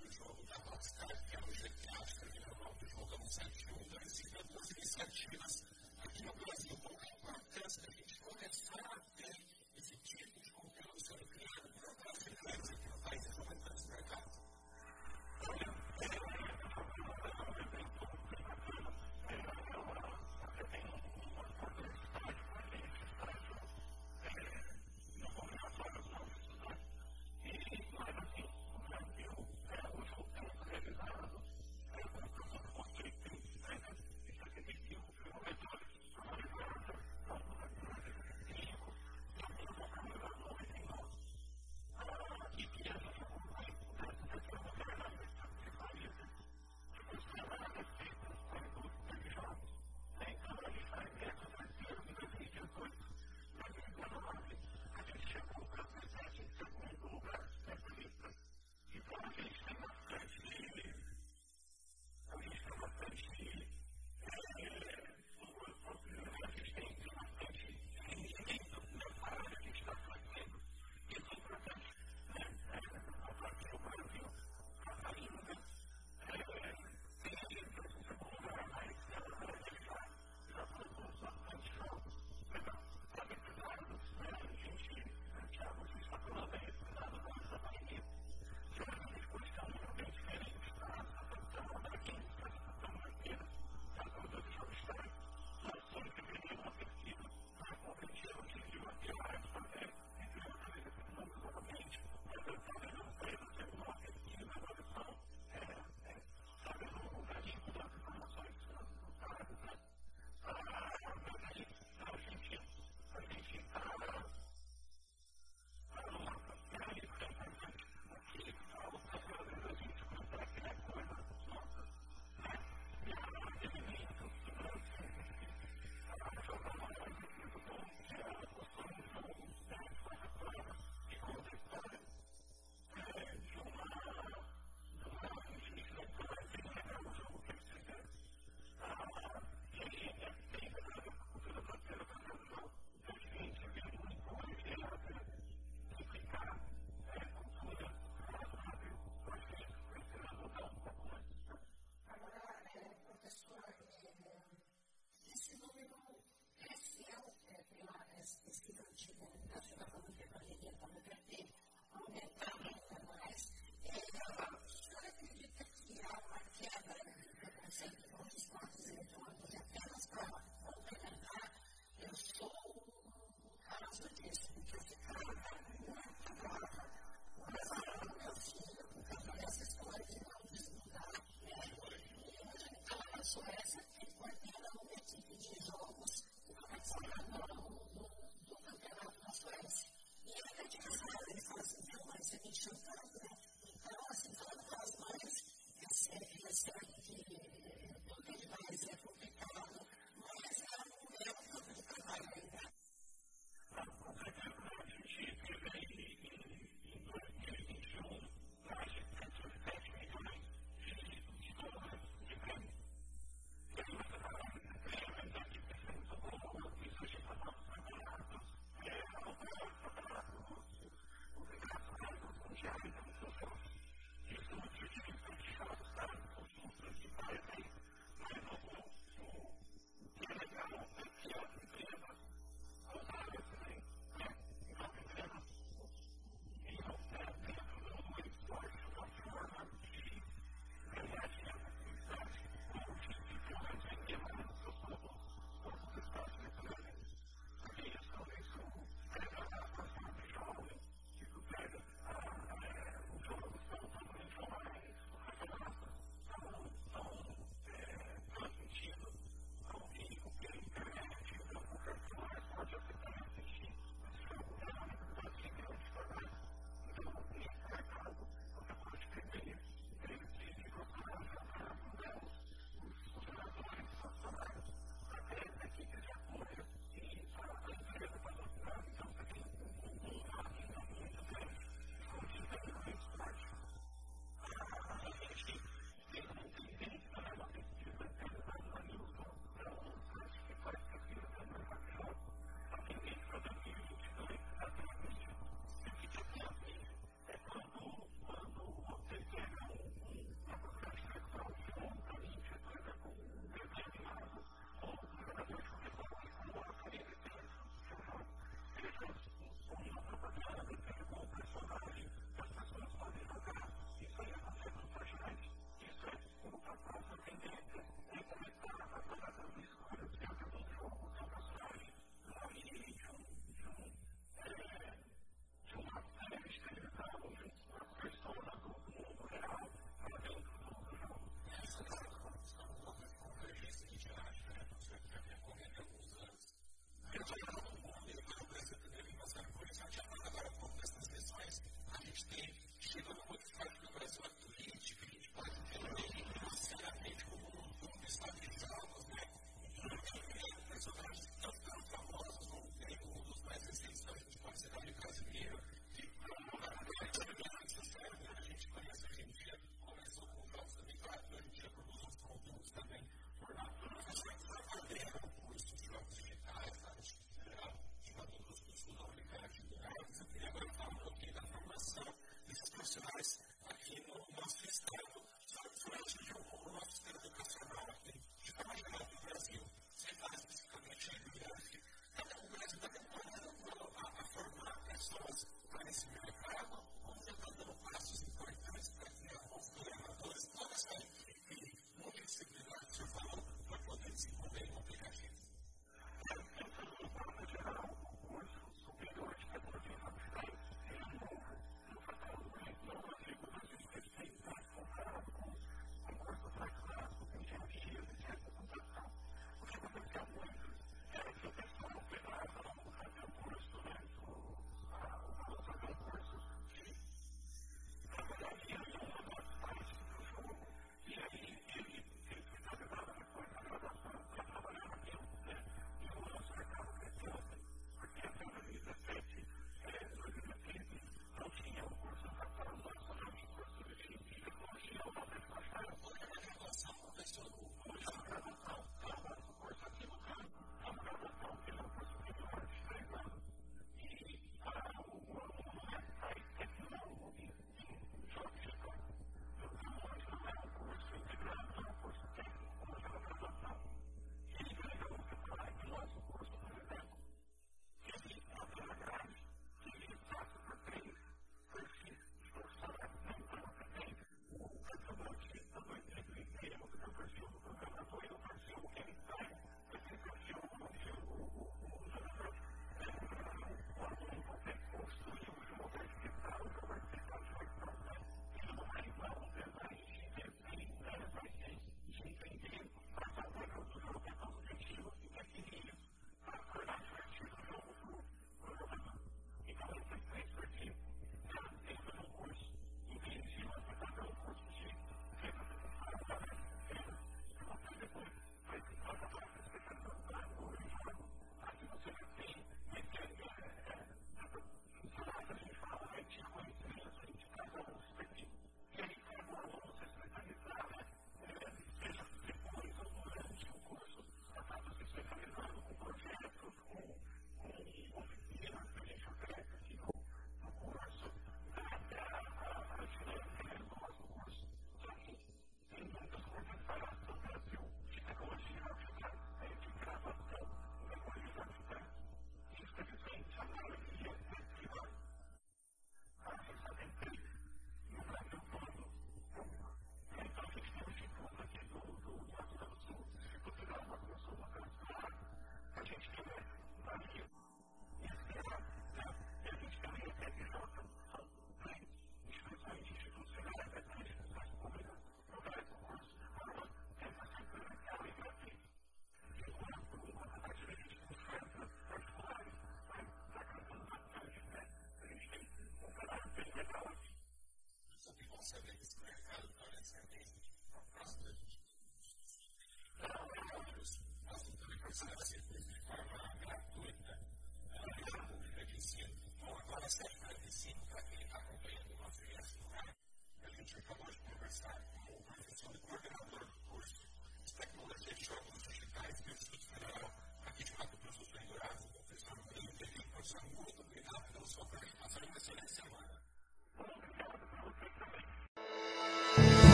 do jogo da Rockstar, que é o GTA, que é o jogo anunciativo, então eles tiveram duas iniciativas aqui no Brasil. Bom, Suécia